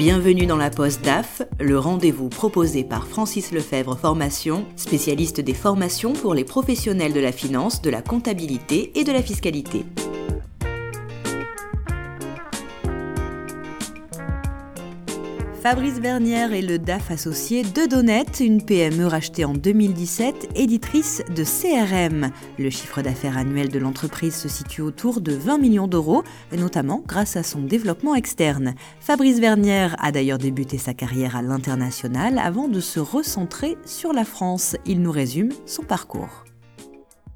Bienvenue dans la Poste DAF, le rendez-vous proposé par Francis Lefebvre Formation, spécialiste des formations pour les professionnels de la finance, de la comptabilité et de la fiscalité. Fabrice Vernière est le DAF associé de Donnet, une PME rachetée en 2017, éditrice de CRM. Le chiffre d'affaires annuel de l'entreprise se situe autour de 20 millions d'euros, notamment grâce à son développement externe. Fabrice Vernière a d'ailleurs débuté sa carrière à l'international avant de se recentrer sur la France. Il nous résume son parcours.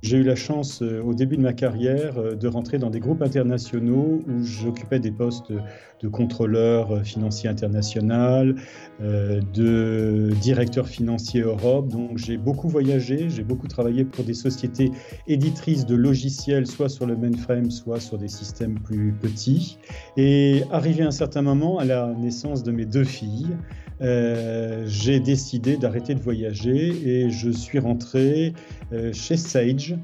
J'ai eu la chance euh, au début de ma carrière euh, de rentrer dans des groupes internationaux où j'occupais des postes de contrôleur euh, financier international, de directeur financier Europe. Donc j'ai beaucoup voyagé, j'ai beaucoup travaillé pour des sociétés éditrices de logiciels, soit sur le mainframe, soit sur des systèmes plus petits. Et arrivé à un certain moment, à la naissance de mes deux filles, j'ai décidé d'arrêter de voyager et je suis rentré chez Sage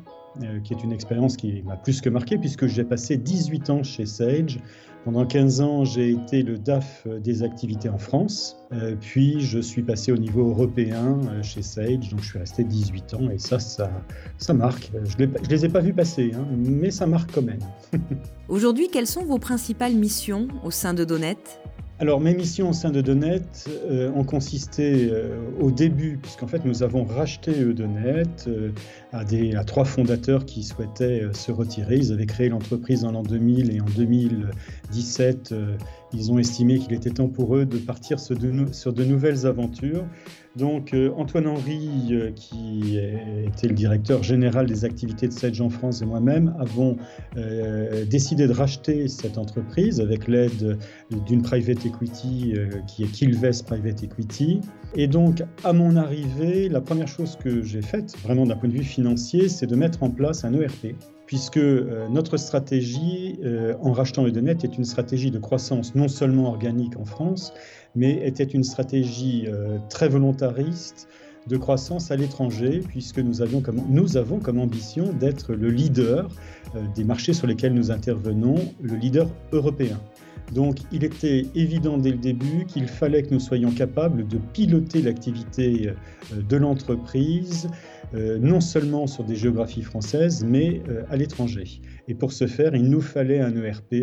euh, qui est une expérience qui m'a plus que marqué puisque j'ai passé 18 ans chez Sage. Pendant 15 ans, j'ai été le DAF des activités en France. Euh, puis, je suis passé au niveau européen euh, chez Sage, donc je suis resté 18 ans et ça, ça, ça marque. Je ne les ai pas vus passer, hein, mais ça marque quand même. Aujourd'hui, quelles sont vos principales missions au sein de Donnet alors mes missions au sein de Donet euh, ont consisté euh, au début, puisqu'en fait nous avons racheté Donet euh, à, à trois fondateurs qui souhaitaient se retirer. Ils avaient créé l'entreprise en l'an 2000 et en 2017 ils ont estimé qu'il était temps pour eux de partir sur de, nouvelles aventures. Donc euh, Antoine Henry, euh, qui était le directeur général des activités de Sedge en France et moi-même, avons euh, décidé de racheter cette entreprise avec l'aide d'une private equity qui est Killvest Private Equity. Et donc à mon arrivée, la première chose que j'ai faite, vraiment d'un point de vue financier, c'est de mettre en place un ERP puisque euh, notre stratégie euh, en rachetant Edenet est une stratégie de croissance non seulement organique en France, mais était une stratégie euh, très volontariste de croissance à l'étranger, puisque nous, avions comme, nous avons comme ambition d'être le leader des marchés sur lesquels nous intervenons, le leader européen. Donc il était évident dès le début qu'il fallait que nous soyons capables de piloter l'activité de l'entreprise non seulement sur des géographies françaises, mais euh, à l'étranger. Et pour ce faire, il nous fallait un ERP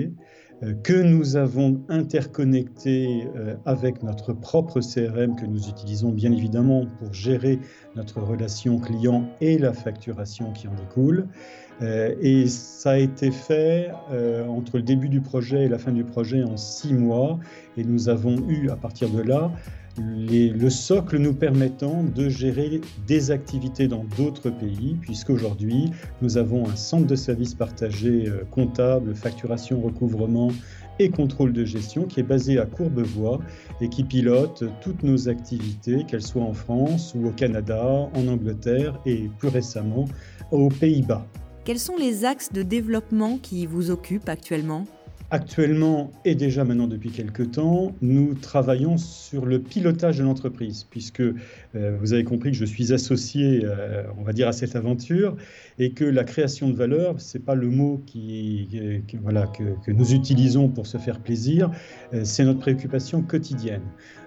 euh, que nous avons interconnecté avec notre propre CRM que nous utilisons bien évidemment pour gérer notre relation client et la facturation qui en découle. Et ça a été fait entre le début du projet et la fin du projet en six mois. Et nous avons eu à partir de là le socle nous permettant de gérer des activités dans d'autres pays, puisqu'aujourd'hui, nous avons un centre de services partagé euh, comptable, facturation, recouvrement et contrôle de gestion qui est basé à Courbevoie et qui pilote toutes nos activités, qu'elles soient en France ou au Canada, en Angleterre et plus récemment aux Pays-Bas. Quels sont les axes de développement qui vous occupent actuellement? Actuellement et déjà maintenant depuis quelques temps, nous travaillons sur le pilotage de l'entreprise, puisque vous avez compris que je suis associé, euh, on va dire, à cette aventure, et que la création de valeur, c'est pas le mot qui, voilà, que, que, nous utilisons pour se faire plaisir, euh, c'est notre préoccupation quotidienne.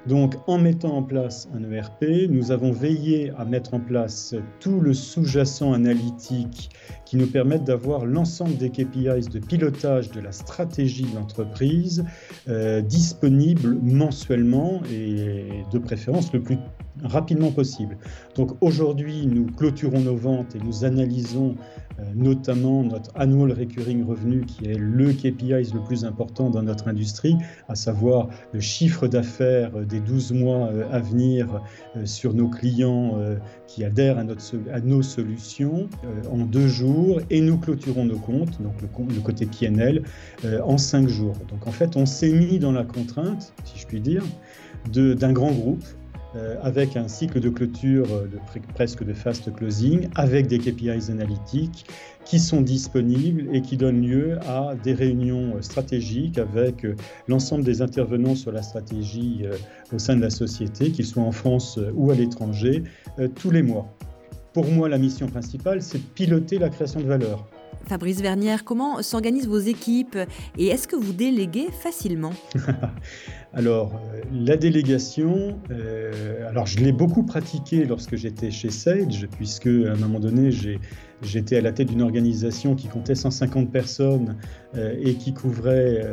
Donc, en mettant en place un ERP, nous avons veillé à mettre en place tout le sous-jacent analytique qui nous permette d'avoir l'ensemble des KPIs de pilotage de la stratégie de l'entreprise euh, disponibles mensuellement et de préférence le plus rapidement possible. Donc aujourd'hui, nous clôturons nos ventes et nous analysons euh, notamment notre annual recurring revenu qui est le KPI le plus important dans notre industrie, à savoir le chiffre d'affaires des 12 mois euh, à venir euh, sur nos clients qui adhèrent à, notre, à nos solutions en deux jours et nous clôturons nos comptes, donc le, le côté PNL, en cinq jours. Donc en fait, on s'est mis dans la contrainte, si je puis dire, d'un grand groupe euh, avec un cycle de clôture euh, presque de fast closing, avec des KPIs analytiques qui sont disponibles et qui donnent lieu à des réunions euh, stratégiques avec l'ensemble des intervenants sur la stratégie au sein de la société, qu'ils soient en France ou à l'étranger, tous les mois. Pour moi, la mission principale, c'est de piloter la création de valeur. Fabrice Vernière, comment s'organisent vos équipes et est-ce que vous déléguez facilement Alors, euh, la délégation, euh, alors je l'ai beaucoup pratiquée lorsque j'étais chez Sage, puisque à un moment donné, j'étais à la tête d'une organisation qui comptait 150 personnes euh, et qui couvrait,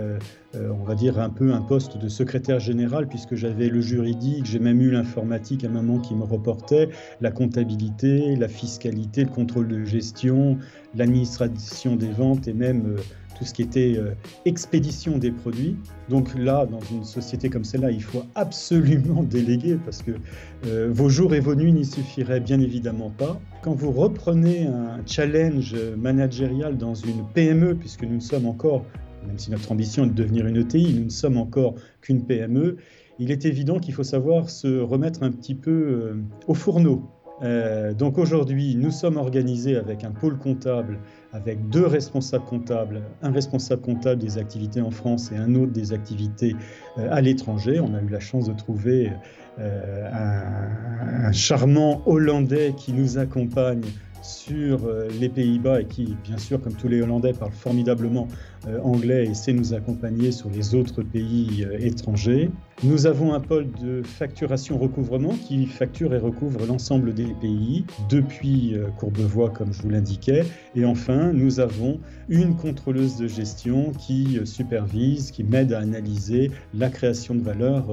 on va dire, un peu un poste de secrétaire général, puisque j'avais le juridique, j'ai même eu l'informatique à un moment qui me reportait, la comptabilité, la fiscalité, le contrôle de gestion, l'administration des ventes et même tout ce qui était euh, expédition des produits. Donc là, dans une société comme celle-là, il faut absolument déléguer parce que euh, vos jours et vos nuits n'y suffiraient bien évidemment pas. Quand vous reprenez un challenge managérial dans une PME, puisque nous ne sommes encore, même si notre ambition est de devenir une ETI, nous ne sommes encore qu'une PME, il est évident qu'il faut savoir se remettre un petit peu euh, au fourneau. Donc aujourd'hui, nous sommes organisés avec un pôle comptable avec deux responsables comptables, un responsable comptable des activités en France et un autre des activités euh, à l'étranger. On a eu la chance de trouver euh, un, charmant Hollandais qui nous accompagne sur euh, les Pays-Bas et qui, bien sûr, comme tous les Hollandais, parle formidablement euh, anglais et sait nous accompagner sur les autres pays euh, étrangers. Nous avons un pôle de facturation-recouvrement qui facture et recouvre l'ensemble des pays depuis Courbevoie, comme je vous l'indiquais. Et enfin, nous avons une contrôleuse de gestion qui supervise, qui m'aide à analyser la création de valeur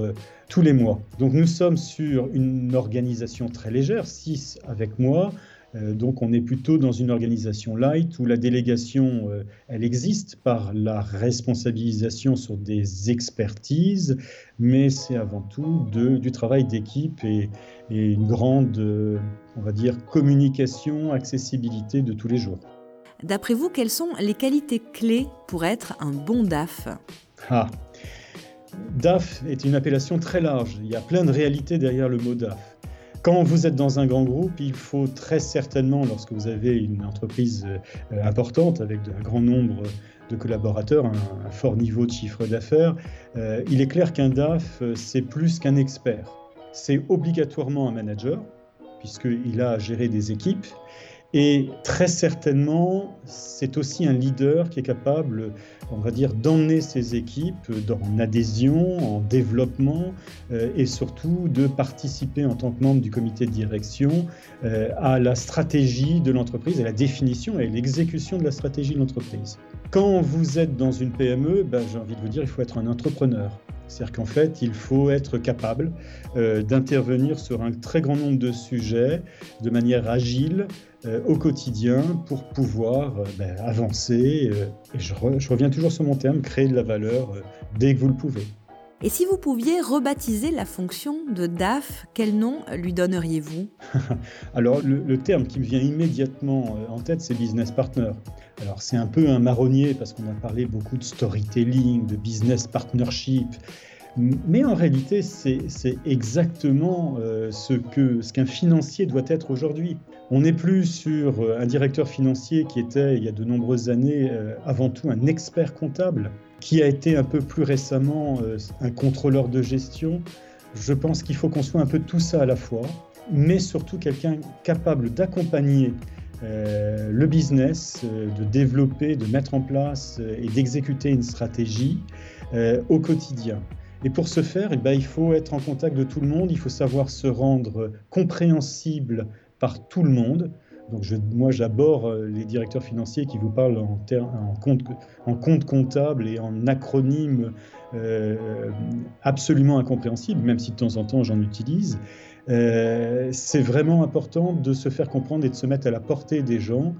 tous les mois. Donc nous sommes sur une organisation très légère, 6 avec moi, donc on est plutôt dans une organisation light où la délégation, euh, elle existe par la responsabilisation sur des expertises, mais c'est avant tout du travail d'équipe et, une grande, euh, on va dire, communication, accessibilité de tous les jours. D'après vous, quelles sont les qualités clés pour être un bon DAF? Ah. DAF est une appellation très large. Il y a plein de réalités derrière le mot DAF. Quand vous êtes dans un grand groupe, il faut très certainement, lorsque vous avez une entreprise euh, importante avec un grand nombre de collaborateurs, un, fort niveau de chiffre d'affaires, euh, il est clair qu'un DAF, euh, c'est plus qu'un expert. C'est obligatoirement un manager, puisqu'il a à gérer des équipes, et très certainement, c'est aussi un leader qui est capable, on va dire, d'emmener ses équipes en adhésion, en développement euh, et surtout de participer en tant que membre du comité de direction euh, à la stratégie de l'entreprise, à la définition et l'exécution de la stratégie de l'entreprise. Quand vous êtes dans une PME, ben, j'ai envie de vous dire, il faut être un entrepreneur. C'est-à-dire qu'en fait, il faut être capable euh, d'intervenir sur un très grand nombre de sujets de manière agile au quotidien pour pouvoir euh, ben, avancer. et je, je, reviens toujours sur mon terme, créer de la valeur dès que vous le pouvez. Et si vous pouviez rebaptiser la fonction de DAF, quel nom lui donneriez-vous? Alors le, terme qui me vient immédiatement en tête, c'est business partner. Alors c'est un peu un marronnier parce qu'on a parlé beaucoup de storytelling, de business partnership. Mais en réalité, c'est exactement euh, ce qu'un financier doit être aujourd'hui. On n'est plus sur euh, un directeur financier qui était, il y a de nombreuses années, euh, avant tout un expert comptable qui a été un peu plus récemment un contrôleur de gestion. Je pense qu'il faut qu'on soit un peu tout ça à la fois, mais surtout quelqu'un capable d'accompagner le business, de développer, de mettre en place et d'exécuter une stratégie au quotidien. Et pour ce faire, eh ben, il faut être en contact de tout le monde, il faut savoir se rendre compréhensible par tout le monde, donc moi, j'aborde euh, les directeurs financiers qui vous parlent en, en, compte, en compte comptable et en acronyme euh, absolument incompréhensibles, même si de temps en temps j'en utilise. Euh, c'est vraiment important de se faire comprendre et de se mettre à la portée des gens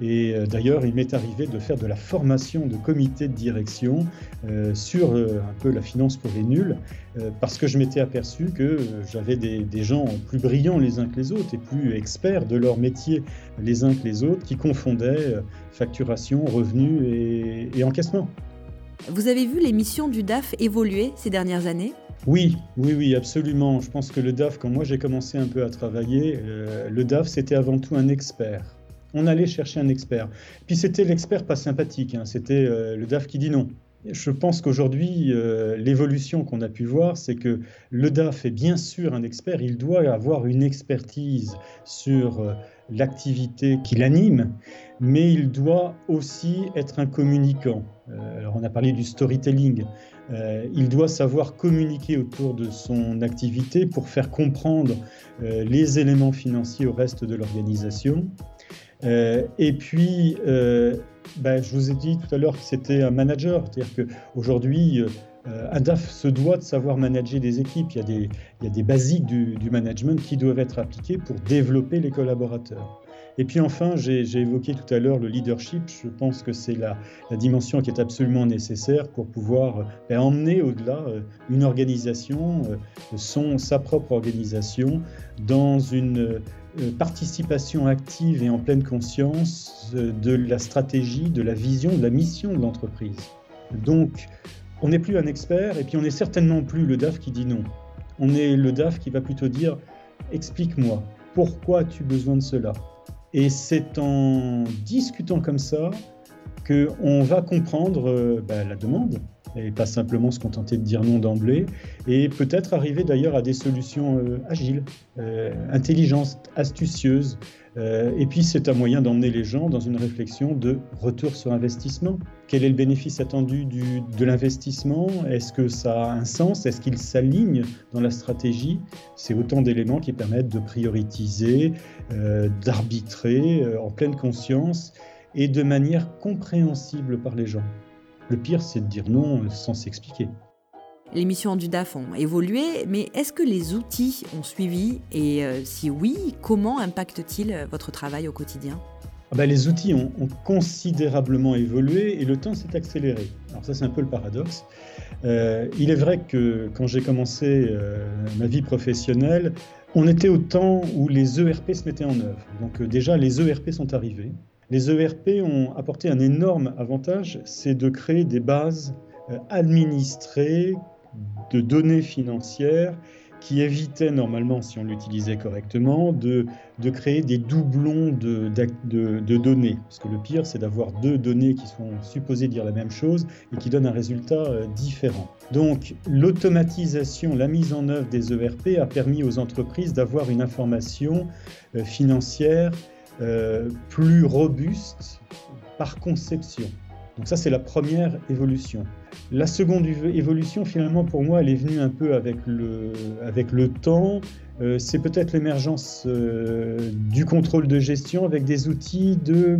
et euh, d'ailleurs, il m'est arrivé de faire de la formation de comité de direction euh, sur euh, un peu la finance pour les nuls, parce que je m'étais aperçu que j'avais des, gens plus brillants les uns que les autres et plus experts de leur métier les uns que les autres qui confondaient facturation, revenus et, et encaissement. Vous avez vu les missions du DAF évoluer ces dernières années? Oui, oui, oui, absolument. Je pense que le DAF, quand moi j'ai commencé un peu à travailler, le DAF c'était avant tout un expert on allait chercher un expert. Puis c'était l'expert pas sympathique, hein. c'était euh, le DAF qui dit non. Je pense qu'aujourd'hui, euh, l'évolution qu'on a pu voir, c'est que le DAF est bien sûr un expert, il doit avoir une expertise sur euh, l'activité qu'il anime, mais il doit aussi être un communicant. alors on a parlé du storytelling. Il doit savoir communiquer autour de son activité pour faire comprendre les éléments financiers au reste de l'organisation. Euh, et puis, ben, je vous ai dit tout à l'heure que c'était un manager, c'est-à-dire qu'aujourd'hui, un DAF se doit de savoir manager des équipes. Il y a des, il y a des basiques du, management qui doivent être appliqués pour développer les collaborateurs. Et puis enfin, j'ai évoqué tout à l'heure le leadership. Je pense que c'est la, dimension qui est absolument nécessaire pour pouvoir ben, emmener au-delà euh, une organisation, euh, son, sa propre organisation, dans une euh, participation active et en pleine conscience de la stratégie, de la vision, de la mission de l'entreprise. Donc, on n'est plus un expert et puis on n'est certainement plus le DAF qui dit non. On est le DAF qui va plutôt dire explique-moi, pourquoi as-tu besoin de cela? Et c'est en discutant comme ça qu'on va comprendre euh, bah, la demande et pas simplement se contenter de dire non d'emblée. Et peut-être arriver d'ailleurs à des solutions euh, agiles, euh, intelligentes, astucieuses, euh, et puis, c'est un moyen d'emmener les gens dans une réflexion de retour sur investissement. Quel est le bénéfice attendu de l'investissement? Est-ce que ça a un sens? Est-ce qu'il s'aligne dans la stratégie? C'est autant d'éléments qui permettent de prioriser, euh, d'arbitrer en pleine conscience et de manière compréhensible par les gens. Le pire, c'est de dire non sans s'expliquer. Les missions du DAF ont évolué, mais est-ce que les outils ont suivi Et euh, si oui, comment impactent-ils votre travail au quotidien? Ah ben, Les outils ont, considérablement évolué et le temps s'est accéléré. Alors ça c'est un peu le paradoxe. Euh, il est vrai que quand j'ai commencé euh, ma vie professionnelle, on était au temps où les ERP se mettaient en œuvre. Donc déjà les ERP sont arrivés. Les ERP ont apporté un énorme avantage, c'est de créer des bases administrées de données financières qui évitaient normalement, si on l'utilisait correctement, de, créer des doublons de, de, données. Parce que le pire, c'est d'avoir deux données qui sont supposées dire la même chose et qui donnent un résultat euh, différent. Donc l'automatisation, la mise en œuvre des ERP a permis aux entreprises d'avoir une information euh, financière euh, plus robuste par conception. Donc ça, c'est la première évolution. La seconde évolution, finalement, pour moi, elle est venue un peu avec le, avec le temps. Euh, c'est peut-être l'émergence euh, du contrôle de gestion avec des outils de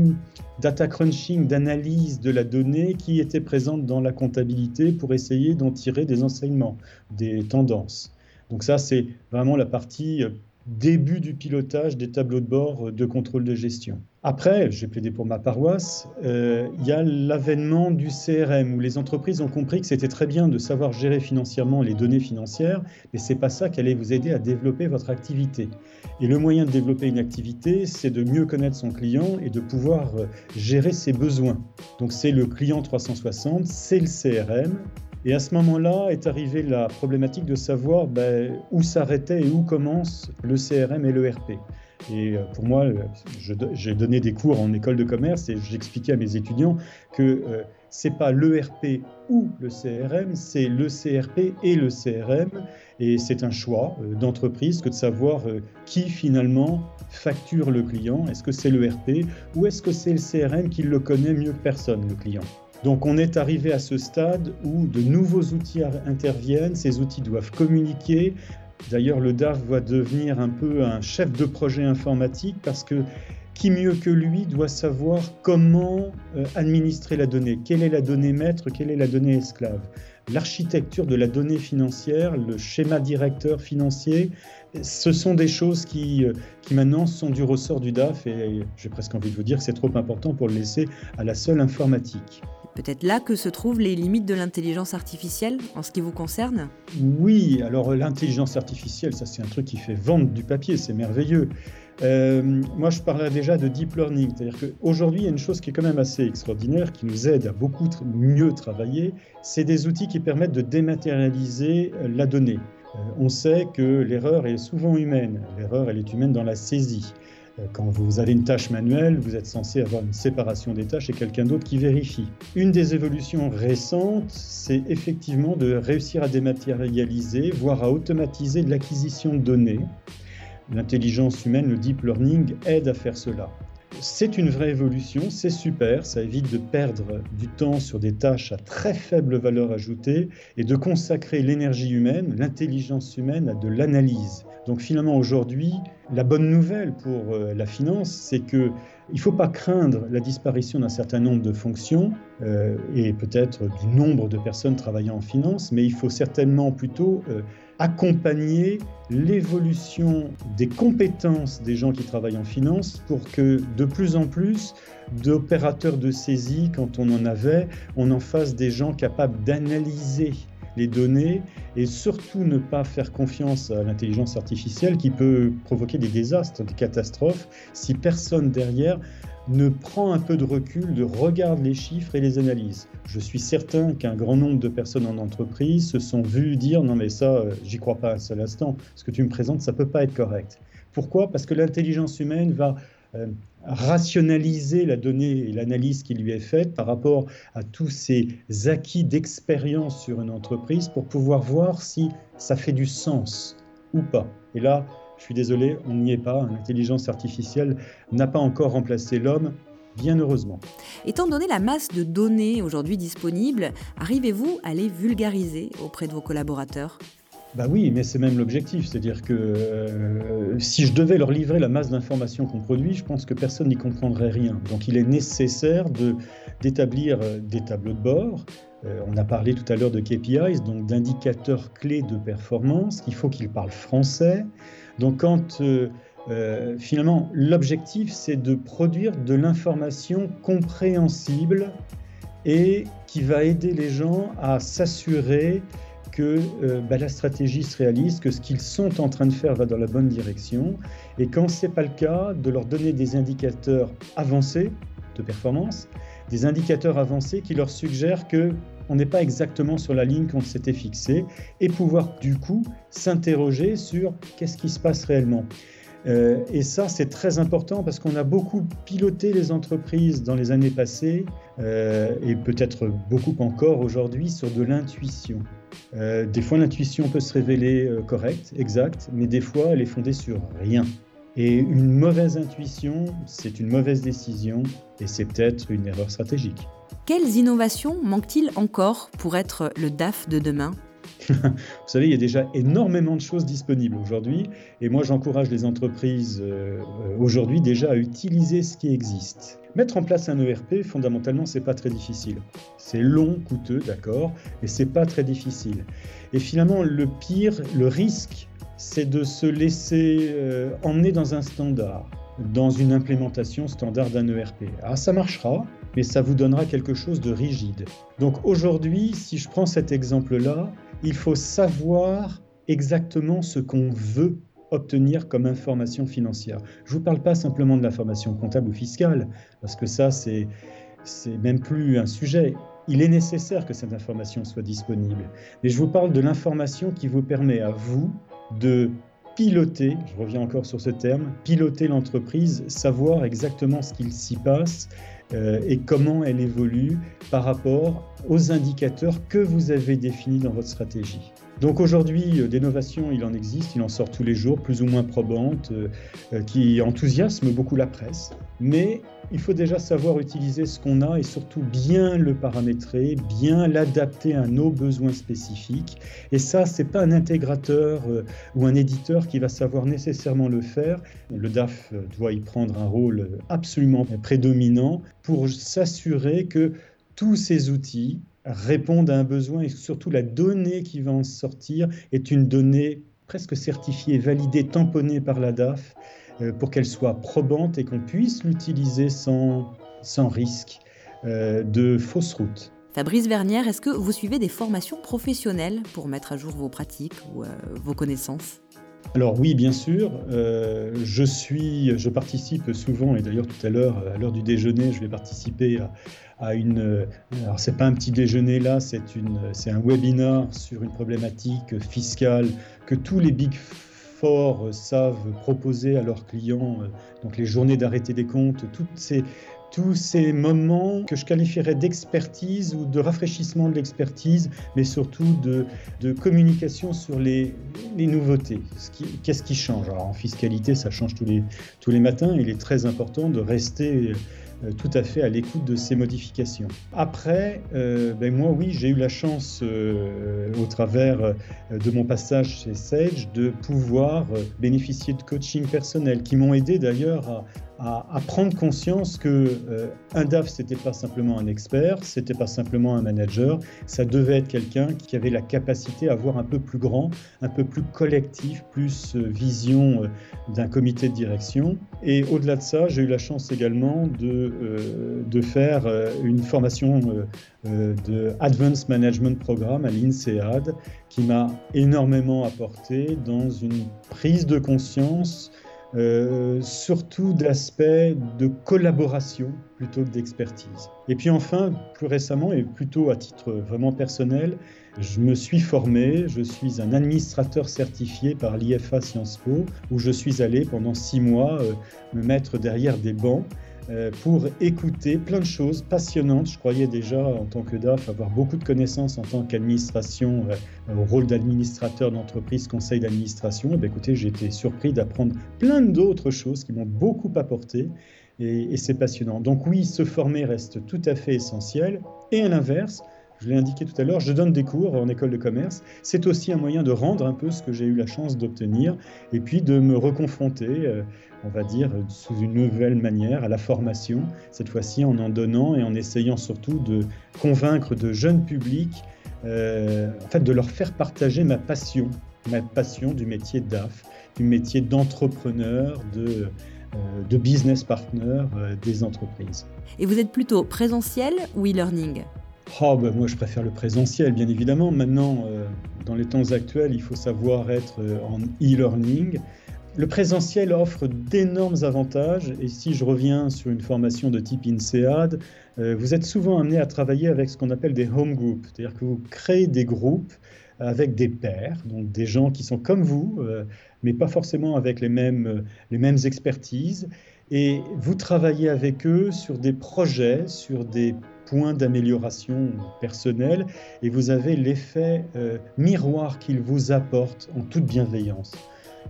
data crunching, d'analyse de la donnée qui étaient présentes dans la comptabilité pour essayer d'en tirer des enseignements, des tendances. Donc ça, c'est vraiment la partie début du pilotage des tableaux de bord de contrôle de gestion. Après, j'ai plaidé pour ma paroisse, euh, il y a l'avènement du CRM où les entreprises ont compris que c'était très bien de savoir gérer financièrement les données financières, mais c'est pas ça qui allait vous aider à développer votre activité. Et le moyen de développer une activité, c'est de mieux connaître son client et de pouvoir euh, gérer ses besoins. Donc c'est le client 360, c'est le CRM, et à ce moment-là est arrivée la problématique de savoir ben, où s'arrêtait et où commence le CRM et l'ERP. Et euh, pour moi, j'ai donné des cours en école de commerce et j'expliquais à mes étudiants que euh, c'est pas l'ERP ou le CRM, c'est le CRP et le CRM. Et c'est un choix euh, d'entreprise que de savoir qui finalement facture le client. Est-ce que c'est l'ERP ou est-ce que c'est le CRM qui le connaît mieux que personne, le client? Donc on est arrivé à ce stade où de nouveaux outils interviennent, ces outils doivent communiquer. D'ailleurs, le DAF va devenir un peu un chef de projet informatique parce que qui mieux que lui doit savoir comment euh, administrer la donnée? Quelle est la donnée maître? Quelle est la donnée esclave? L'architecture de la donnée financière, le schéma directeur financier, ce sont des choses qui, euh, qui maintenant sont du ressort du DAF et j'ai presque envie de vous dire que c'est trop important pour le laisser à la seule informatique peut-être là que se trouvent les limites de l'intelligence artificielle en ce qui vous concerne? Oui, alors l'intelligence artificielle, ça c'est un truc qui fait vendre du papier, c'est merveilleux. Euh, moi, je parlerai déjà de deep learning, c'est-à-dire qu'aujourd'hui, il y a une chose qui est quand même assez extraordinaire, qui nous aide à beaucoup mieux travailler, c'est des outils qui permettent de dématérialiser euh, la donnée. Euh, on sait que l'erreur est souvent humaine, l'erreur elle est humaine dans la saisie. Euh, quand vous avez une tâche manuelle, vous êtes censé avoir une séparation des tâches et quelqu'un d'autre qui vérifie. Une des évolutions récentes, c'est effectivement de réussir à dématérialiser, voire à automatiser l'acquisition de données. L'intelligence humaine, le deep learning, aide à faire cela. c'est une vraie évolution, c'est super, ça évite de perdre du temps sur des tâches à très faible valeur ajoutée et de consacrer l'énergie humaine, l'intelligence humaine à de l'analyse. Donc finalement aujourd'hui, la bonne nouvelle pour euh, la finance, c'est que il ne faut pas craindre la disparition d'un certain nombre de fonctions euh, et peut-être du nombre de personnes travaillant en finance, mais il faut certainement plutôt euh, accompagner l'évolution des compétences des gens qui travaillent en finance pour que de plus en plus d'opérateurs de saisie, quand on en avait, on en fasse des gens capables d'analyser les données et surtout ne pas faire confiance à l'intelligence artificielle qui peut provoquer des désastres, des catastrophes, si personne derrière ne prend un peu de recul, de regarde les chiffres et les analyses. Je suis certain qu'un grand nombre de personnes en entreprise se sont vues dire non mais ça, euh, j'y crois pas un seul instant. Ce que tu me présentes, ça peut pas être correct. Pourquoi? Parce que l'intelligence humaine va euh, rationaliser la donnée et l'analyse qui lui est faite par rapport à tous ces acquis d'expérience sur une entreprise pour pouvoir voir si ça fait du sens ou pas. Et là, je suis désolé, on n'y est pas. L'intelligence artificielle n'a pas encore remplacé l'homme, bien heureusement. Étant donné la masse de données aujourd'hui disponibles, arrivez-vous à les vulgariser auprès de vos collaborateurs? Bah oui, mais c'est même l'objectif. C'est-à-dire que euh, si je devais leur livrer la masse d'informations qu'on produit, je pense que personne n'y comprendrait rien. Donc il est nécessaire d'établir euh, des tableaux de bord. Euh, on a parlé tout à l'heure de KPIs, donc d'indicateurs clés de performance. Il faut qu'ils parlent français. Donc quand finalement l'objectif c'est de produire de l'information compréhensible et qui va aider les gens à s'assurer que euh, bah, la stratégie se réalise, que ce qu'ils sont en train de faire va dans la bonne direction. Et quand ce n'est pas le cas, de leur donner des indicateurs avancés de performance, des indicateurs avancés qui leur suggèrent que on n'est pas exactement sur la ligne qu'on s'était fixée et pouvoir du coup s'interroger sur qu'est-ce qui se passe réellement. Euh, et ça, c'est très important parce qu'on a beaucoup piloté les entreprises dans les années passées euh, et peut-être beaucoup encore aujourd'hui sur de l'intuition. Euh, des fois, l'intuition peut se révéler correcte, exacte, mais des fois, elle est fondée sur rien. Et une mauvaise intuition, c'est une mauvaise décision et c'est peut-être une erreur stratégique. Quelles innovations manquent-ils encore pour être le DAF de demain? Vous savez, il y a déjà énormément de choses disponibles aujourd'hui, et moi j'encourage les entreprises euh, aujourd'hui déjà à utiliser ce qui existe. Mettre en place un ERP, fondamentalement, c'est pas très difficile. C'est long, coûteux, d'accord, mais c'est pas très difficile. Et finalement, le pire, le risque, c'est de se laisser euh, emmener dans un standard, dans une implémentation standard d'un ERP. Ah, ça marchera, mais ça vous donnera quelque chose de rigide. Donc aujourd'hui, si je prends cet exemple-là, il faut savoir exactement ce qu'on veut obtenir comme information financière. Je ne vous parle pas simplement de l'information comptable ou fiscale, parce que ça, c'est, c'est même plus un sujet. Il est nécessaire que cette information soit disponible. Mais je vous parle de l'information qui vous permet à vous de piloter, je reviens encore sur ce terme, piloter l'entreprise, savoir exactement ce qu'il s'y passe euh, et comment elle évolue par rapport aux indicateurs que vous avez définis dans votre stratégie. Donc aujourd'hui, euh, d'innovation, il en existe, il en sort tous les jours, plus ou moins probantes, euh, qui enthousiasment beaucoup la presse. Mais il faut déjà savoir utiliser ce qu'on a et surtout bien le paramétrer, bien l'adapter à nos besoins spécifiques. Et ça, c'est pas un intégrateur ou un éditeur qui va savoir nécessairement le faire. Le DAF doit y prendre un rôle absolument prédominant pour s'assurer que tous ces outils répondent à un besoin et surtout la donnée qui va en sortir est une donnée presque certifiée, validée, tamponnée par la DAF euh, pour qu'elle soit probante et qu'on puisse l'utiliser sans, sans risque euh, de fausse route. Fabrice Vernière, est-ce que vous suivez des formations professionnelles pour mettre à jour vos pratiques ou euh, vos connaissances? Alors oui, bien sûr. Euh, je suis, je participe souvent, et d'ailleurs tout à l'heure, à l'heure du déjeuner, je vais participer à, une. Alors c'est pas un petit déjeuner là, c'est une, c'est un webinar sur une problématique fiscale que tous les big four savent proposer à leurs clients. Donc les journées d'arrêté des comptes, toutes ces tous ces moments que je qualifierais d'expertise ou de rafraîchissement de l'expertise, mais surtout de, communication sur les, nouveautés. Qu'est-ce qui change? En fiscalité, ça change tous les, tous les matins. Il est très important de rester euh, tout à fait à l'écoute de ces modifications. Après, euh, ben moi oui, j'ai eu la chance euh, au travers de mon passage chez Sage de pouvoir bénéficier de coaching personnel qui m'ont aidé d'ailleurs à, à, prendre conscience que euh, un DAF c'était pas simplement un expert, c'était pas simplement un manager, ça devait être quelqu'un qui avait la capacité à voir un peu plus grand, un peu plus collectif, plus euh, vision euh, d'un comité de direction. Et au-delà de ça, j'ai eu la chance également de, de faire une formation de Advanced Management Programme à l'INSEAD qui m'a énormément apporté dans une prise de conscience euh, surtout d'aspects de collaboration plutôt que d'expertise. Et puis enfin, plus récemment, et plutôt à titre vraiment personnel, je me suis formé, je suis un administrateur certifié par l'IFA Sciences Po, où je suis allé pendant six mois euh, me mettre derrière des bancs pour écouter plein de choses passionnantes. Je croyais déjà en tant que DAF avoir beaucoup de connaissances en tant qu'administration, euh, au rôle d'administrateur d'entreprise, conseil d'administration. Eh écoutez, j'ai été surpris d'apprendre plein d'autres choses qui m'ont beaucoup apporté et, et c'est passionnant. Donc oui, se former reste tout à fait essentiel. Et à l'inverse, je l'ai indiqué tout à l'heure, je donne des cours en école de commerce. C'est aussi un moyen de rendre un peu ce que j'ai eu la chance d'obtenir et puis de me reconfronter, euh, on va dire, sous une nouvelle manière à la formation, cette fois-ci en en donnant et en essayant surtout de convaincre de jeunes publics, euh, en fait, de leur faire partager ma passion, ma passion du métier d'AF, du métier d'entrepreneur, de euh, de business partner des entreprises. Et vous êtes plutôt présentiel ou e-learning? Oh, ben moi, je préfère le présentiel, bien évidemment. Maintenant, euh, dans les temps actuels, il faut savoir être euh, en e-learning. Le présentiel offre d'énormes avantages et si je reviens sur une formation de type INSEAD, euh, vous êtes souvent amené à travailler avec ce qu'on appelle des home groups, c'est-à-dire que vous créez des groupes avec des pairs, donc des gens qui sont comme vous, mais pas forcément avec les mêmes, les mêmes expertises, et vous travaillez avec eux sur des projets, sur des points d'amélioration personnelle et vous avez l'effet euh, miroir qu'ils vous apportent en toute bienveillance.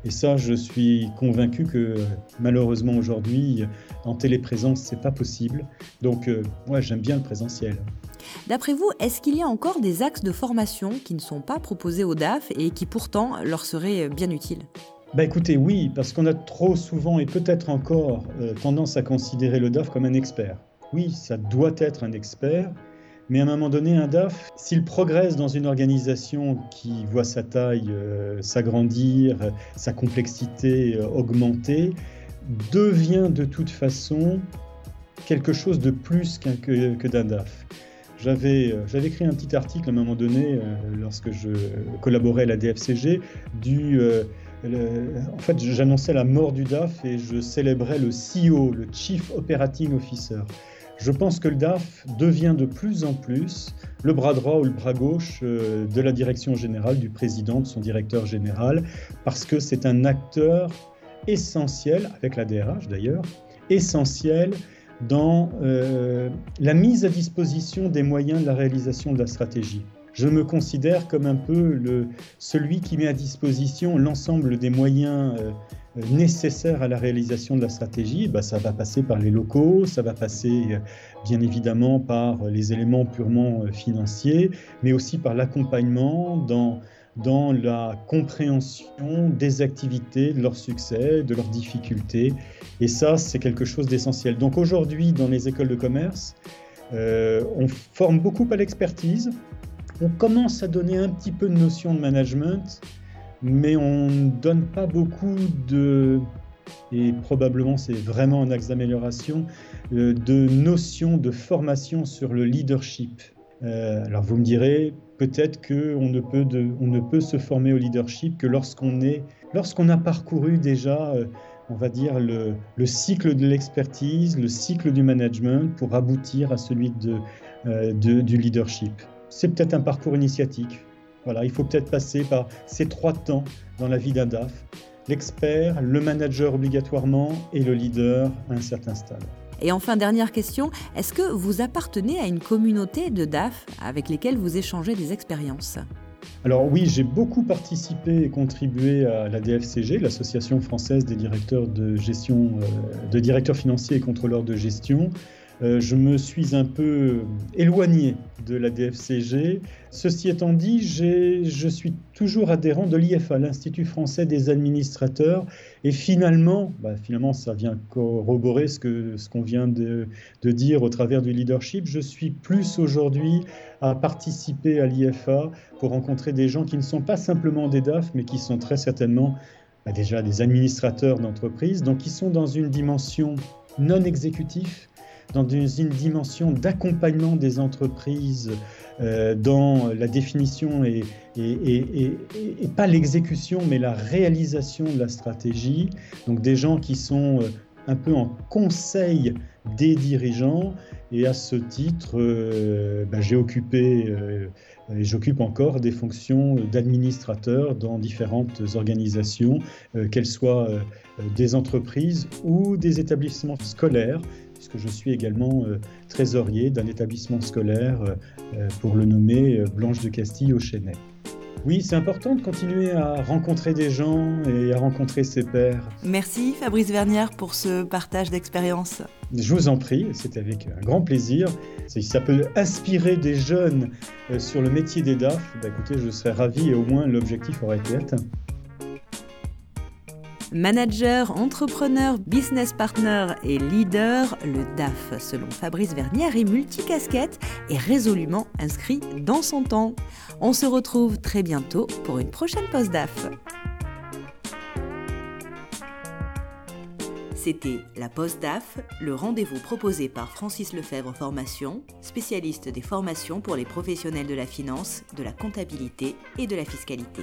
Et ça, je suis convaincu que malheureusement aujourd'hui, en téléprésence, c'est pas possible. Donc, euh, moi, j'aime bien le présentiel. D'après vous, est-ce qu'il y a encore des axes de formation qui ne sont pas proposés au DAF et qui pourtant leur seraient bien utiles? Bah écoutez, oui, parce qu'on a trop souvent et peut-être encore euh, tendance à considérer le DAF comme un expert oui, ça doit être un expert, mais à un moment donné, un DAF, s'il progresse dans une organisation qui voit sa taille euh, s'agrandir, sa complexité euh, augmenter, devient de toute façon quelque chose de plus que, d'un DAF. J'avais, euh, j'avais écrit un petit article à un moment donné, lorsque je collaborais à la DFCG, du, en fait, j'annonçais la mort du DAF et je célébrais le CEO, le Chief Operating Officer. Je pense que le DAF devient de plus en plus le bras droit ou le bras gauche euh, de la direction générale, du président, de son directeur général, parce que c'est un acteur essentiel, avec la DRH d'ailleurs, essentiel dans euh, la mise à disposition des moyens de la réalisation de la stratégie. Je me considère comme un peu celui qui met à disposition l'ensemble des moyens euh, nécessaire à la réalisation de la stratégie, bah, ça va passer par les locaux, ça va passer euh, bien évidemment par les éléments purement euh, financiers, mais aussi par l'accompagnement dans, dans la compréhension des activités, de leur succès, de leurs difficultés. Et ça, c'est quelque chose d'essentiel. Donc aujourd'hui, dans les écoles de commerce, euh, on forme beaucoup à l'expertise, on commence à donner un petit peu de notion de management, mais on ne donne pas beaucoup de, et probablement c'est vraiment un axe d'amélioration, euh, de notions de formation sur le leadership. Euh, alors vous me direz, peut-être qu'on ne, peut ne peut se former au leadership que lorsqu'on est, a parcouru déjà, euh, on va dire, le, le cycle de l'expertise, le cycle du management pour aboutir à celui de du leadership. C'est peut-être un parcours initiatique, voilà, il faut peut-être passer par ces trois temps dans la vie d'un DAF l'expert, le manager obligatoirement et le leader à un certain stade. Et enfin, dernière question, est-ce que vous appartenez à une communauté de DAF avec lesquelles vous échangez des expériences? Alors oui, j'ai beaucoup participé et contribué à la DFCG, l'Association française des directeurs de gestion, euh, de directeurs financiers et contrôleurs de gestion. Euh, je me suis un peu éloigné de la DFCG. Ceci étant dit, je suis toujours adhérent de l'IFA, l'Institut français des administrateurs. Et finalement, bah, finalement ça vient corroborer ce qu'on ce vient de, dire au travers du leadership. Je suis plus aujourd'hui à participer à l'IFA pour rencontrer des gens qui ne sont pas simplement des DAF, mais qui sont très certainement bah, déjà des administrateurs d'entreprise, donc qui sont dans une dimension non exécutive dans une dimension d'accompagnement des entreprises euh, dans la définition et, et, pas l'exécution, mais la réalisation de la stratégie. Donc des gens qui sont euh, un peu en conseil des dirigeants. Et à ce titre, euh, ben, j'ai occupé et j'occupe encore des fonctions d'administrateur dans différentes organisations, qu'elles soient des entreprises ou des établissements scolaires puisque je suis également euh, trésorier d'un établissement scolaire, euh, euh, pour le nommer Blanche de Castille au Chênay. Oui, c'est important de continuer à rencontrer des gens et à rencontrer ses pairs. Merci Fabrice Vernière pour ce partage d'expérience. Je vous en prie, c'est avec un grand plaisir. Si ça peut inspirer des jeunes sur le métier des DAF, bah, écoutez, je serais ravi et au moins l'objectif aura été atteint. Manager, entrepreneur, business partner et leader, le DAF, selon Fabrice Vernière, est multicasquette et résolument inscrit dans son temps. On se retrouve très bientôt pour une prochaine pause DAF. C'était la Pause DAF, le rendez-vous proposé par Francis Lefebvre Formation, spécialiste des formations pour les professionnels de la finance, de la comptabilité et de la fiscalité.